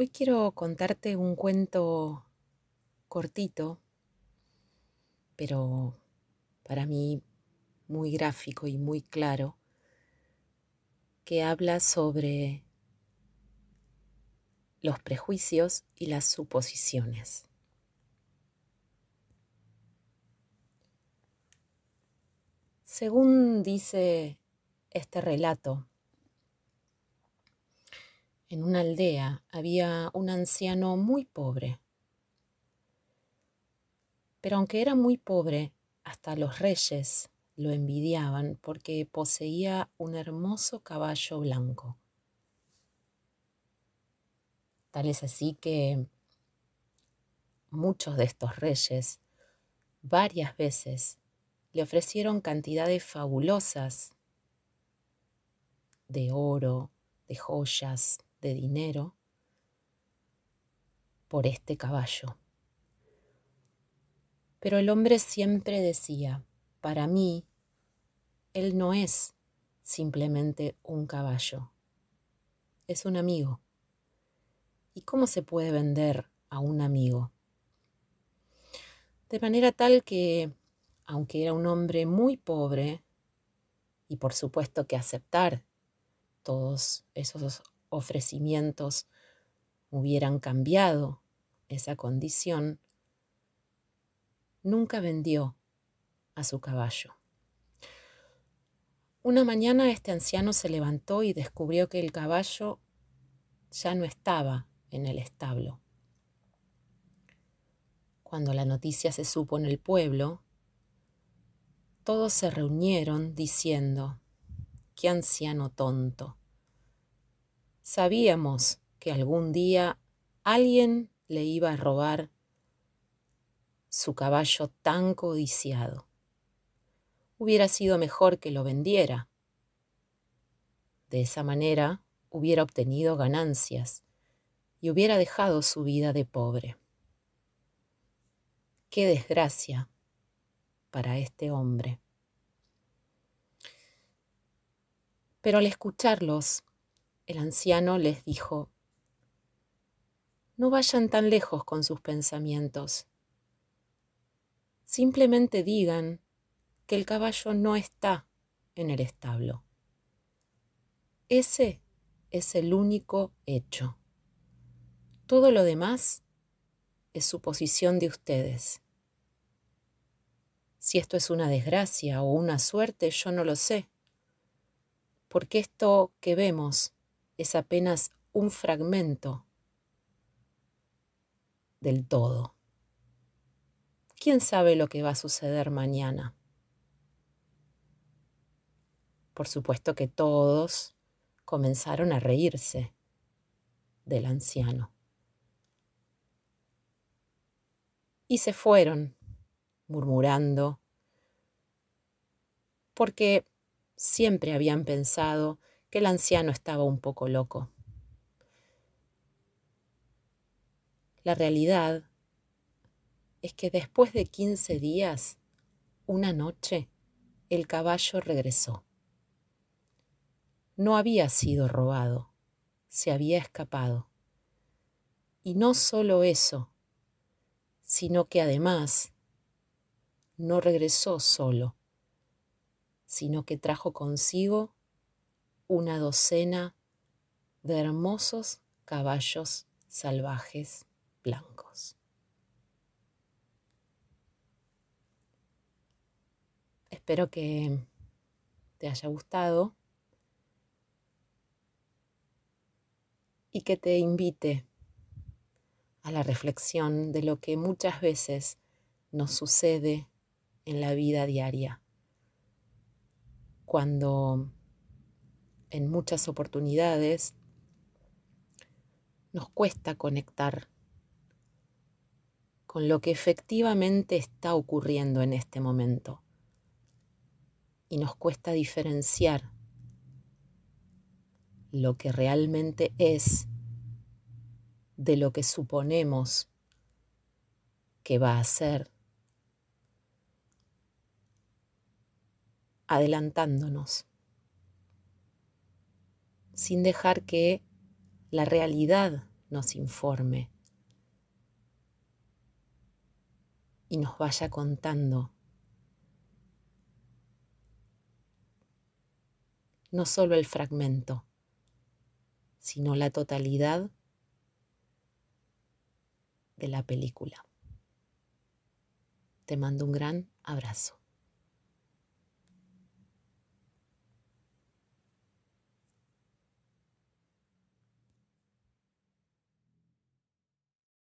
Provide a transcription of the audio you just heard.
Hoy quiero contarte un cuento cortito, pero para mí muy gráfico y muy claro, que habla sobre los prejuicios y las suposiciones. Según dice este relato, en una aldea había un anciano muy pobre. Pero aunque era muy pobre, hasta los reyes lo envidiaban porque poseía un hermoso caballo blanco. Tal es así que muchos de estos reyes varias veces le ofrecieron cantidades fabulosas de oro, de joyas, de dinero por este caballo. Pero el hombre siempre decía, para mí, él no es simplemente un caballo, es un amigo. ¿Y cómo se puede vender a un amigo? De manera tal que, aunque era un hombre muy pobre, y por supuesto que aceptar todos esos ofrecimientos hubieran cambiado esa condición, nunca vendió a su caballo. Una mañana este anciano se levantó y descubrió que el caballo ya no estaba en el establo. Cuando la noticia se supo en el pueblo, todos se reunieron diciendo, qué anciano tonto. Sabíamos que algún día alguien le iba a robar su caballo tan codiciado. Hubiera sido mejor que lo vendiera. De esa manera hubiera obtenido ganancias y hubiera dejado su vida de pobre. Qué desgracia para este hombre. Pero al escucharlos, el anciano les dijo, no vayan tan lejos con sus pensamientos. Simplemente digan que el caballo no está en el establo. Ese es el único hecho. Todo lo demás es suposición de ustedes. Si esto es una desgracia o una suerte, yo no lo sé, porque esto que vemos es apenas un fragmento del todo. ¿Quién sabe lo que va a suceder mañana? Por supuesto que todos comenzaron a reírse del anciano. Y se fueron, murmurando, porque siempre habían pensado que el anciano estaba un poco loco. La realidad es que después de 15 días, una noche, el caballo regresó. No había sido robado, se había escapado. Y no solo eso, sino que además no regresó solo, sino que trajo consigo una docena de hermosos caballos salvajes blancos. Espero que te haya gustado y que te invite a la reflexión de lo que muchas veces nos sucede en la vida diaria. Cuando en muchas oportunidades nos cuesta conectar con lo que efectivamente está ocurriendo en este momento. Y nos cuesta diferenciar lo que realmente es de lo que suponemos que va a ser, adelantándonos sin dejar que la realidad nos informe y nos vaya contando no solo el fragmento, sino la totalidad de la película. Te mando un gran abrazo.